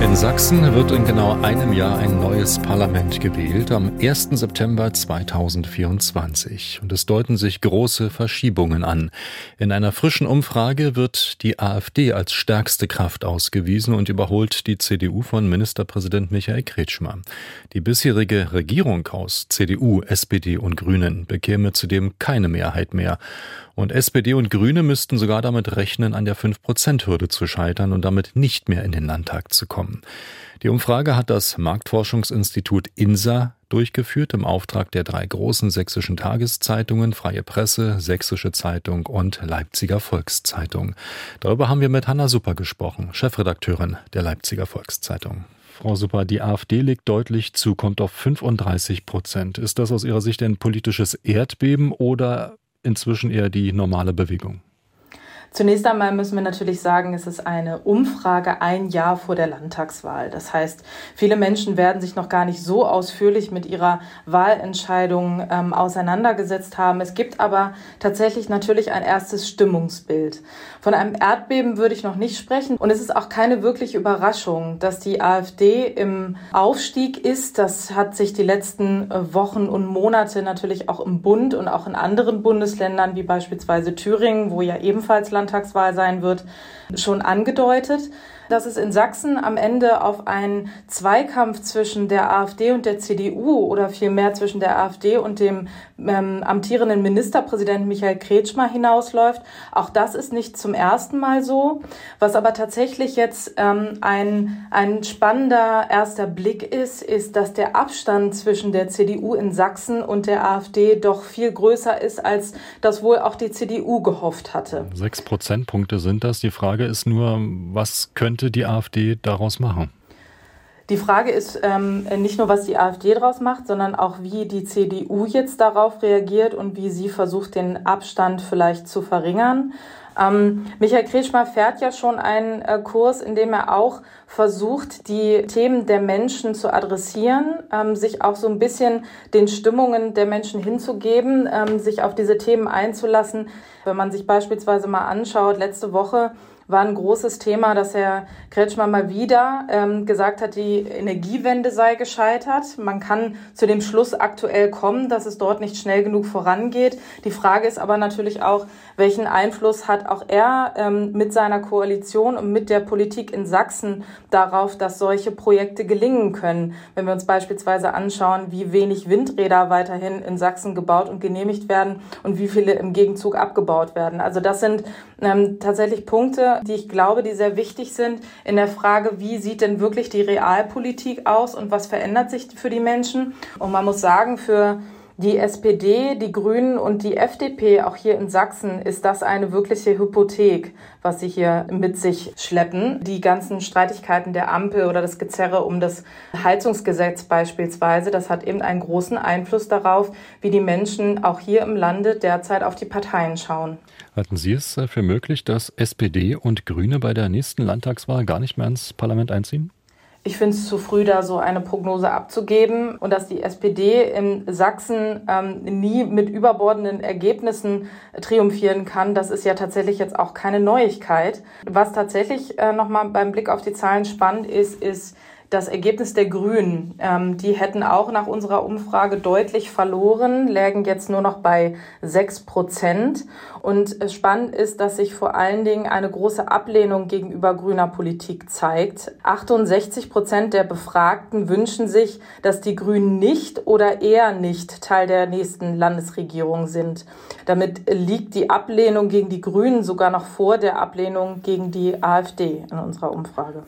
In Sachsen wird in genau einem Jahr ein neues Parlament gewählt, am 1. September 2024. Und es deuten sich große Verschiebungen an. In einer frischen Umfrage wird die AfD als stärkste Kraft ausgewiesen und überholt die CDU von Ministerpräsident Michael Kretschmer. Die bisherige Regierung aus CDU, SPD und Grünen bekäme zudem keine Mehrheit mehr. Und SPD und Grüne müssten sogar damit rechnen, an der 5-Prozent-Hürde zu scheitern und damit nicht mehr in den Landtag zu kommen. Die Umfrage hat das Marktforschungsinstitut INSA durchgeführt im Auftrag der drei großen sächsischen Tageszeitungen Freie Presse, Sächsische Zeitung und Leipziger Volkszeitung. Darüber haben wir mit Hanna Super gesprochen, Chefredakteurin der Leipziger Volkszeitung. Frau Super, die AfD legt deutlich zu, kommt auf 35 Prozent. Ist das aus Ihrer Sicht ein politisches Erdbeben oder inzwischen eher die normale Bewegung? Zunächst einmal müssen wir natürlich sagen, es ist eine Umfrage ein Jahr vor der Landtagswahl. Das heißt, viele Menschen werden sich noch gar nicht so ausführlich mit ihrer Wahlentscheidung ähm, auseinandergesetzt haben. Es gibt aber tatsächlich natürlich ein erstes Stimmungsbild. Von einem Erdbeben würde ich noch nicht sprechen. Und es ist auch keine wirkliche Überraschung, dass die AfD im Aufstieg ist. Das hat sich die letzten äh, Wochen und Monate natürlich auch im Bund und auch in anderen Bundesländern wie beispielsweise Thüringen, wo ja ebenfalls Landtagswahl sein wird, schon angedeutet dass es in Sachsen am Ende auf einen Zweikampf zwischen der AfD und der CDU oder vielmehr zwischen der AfD und dem ähm, amtierenden Ministerpräsidenten Michael Kretschmer hinausläuft. Auch das ist nicht zum ersten Mal so. Was aber tatsächlich jetzt ähm, ein, ein spannender erster Blick ist, ist, dass der Abstand zwischen der CDU in Sachsen und der AfD doch viel größer ist, als das wohl auch die CDU gehofft hatte. Sechs Prozentpunkte sind das. Die Frage ist nur, was könnte könnte die AfD daraus machen? Die Frage ist ähm, nicht nur, was die AfD daraus macht, sondern auch, wie die CDU jetzt darauf reagiert und wie sie versucht, den Abstand vielleicht zu verringern. Ähm, Michael Kretschmer fährt ja schon einen äh, Kurs, in dem er auch versucht, die Themen der Menschen zu adressieren, ähm, sich auch so ein bisschen den Stimmungen der Menschen hinzugeben, ähm, sich auf diese Themen einzulassen. Wenn man sich beispielsweise mal anschaut, letzte Woche war ein großes Thema, dass Herr Kretschmer mal wieder ähm, gesagt hat, die Energiewende sei gescheitert. Man kann zu dem Schluss aktuell kommen, dass es dort nicht schnell genug vorangeht. Die Frage ist aber natürlich auch, welchen Einfluss hat auch er ähm, mit seiner Koalition und mit der Politik in Sachsen darauf, dass solche Projekte gelingen können. Wenn wir uns beispielsweise anschauen, wie wenig Windräder weiterhin in Sachsen gebaut und genehmigt werden und wie viele im Gegenzug abgebaut werden. Also das sind ähm, tatsächlich Punkte, die ich glaube, die sehr wichtig sind in der Frage, wie sieht denn wirklich die Realpolitik aus und was verändert sich für die Menschen. Und man muss sagen, für die SPD, die Grünen und die FDP, auch hier in Sachsen, ist das eine wirkliche Hypothek, was sie hier mit sich schleppen. Die ganzen Streitigkeiten der Ampel oder das Gezerre um das Heizungsgesetz beispielsweise, das hat eben einen großen Einfluss darauf, wie die Menschen auch hier im Lande derzeit auf die Parteien schauen. Halten Sie es äh, für möglich, dass SPD und Grüne bei der nächsten Landtagswahl gar nicht mehr ins Parlament einziehen? Ich finde es zu früh, da so eine Prognose abzugeben und dass die SPD in Sachsen ähm, nie mit überbordenden Ergebnissen triumphieren kann, das ist ja tatsächlich jetzt auch keine Neuigkeit. Was tatsächlich äh, nochmal beim Blick auf die Zahlen spannend ist, ist, das Ergebnis der Grünen. Ähm, die hätten auch nach unserer Umfrage deutlich verloren, lägen jetzt nur noch bei sechs Prozent. Und spannend ist, dass sich vor allen Dingen eine große Ablehnung gegenüber grüner Politik zeigt. 68 Prozent der Befragten wünschen sich, dass die Grünen nicht oder eher nicht Teil der nächsten Landesregierung sind. Damit liegt die Ablehnung gegen die Grünen sogar noch vor der Ablehnung gegen die AfD in unserer Umfrage.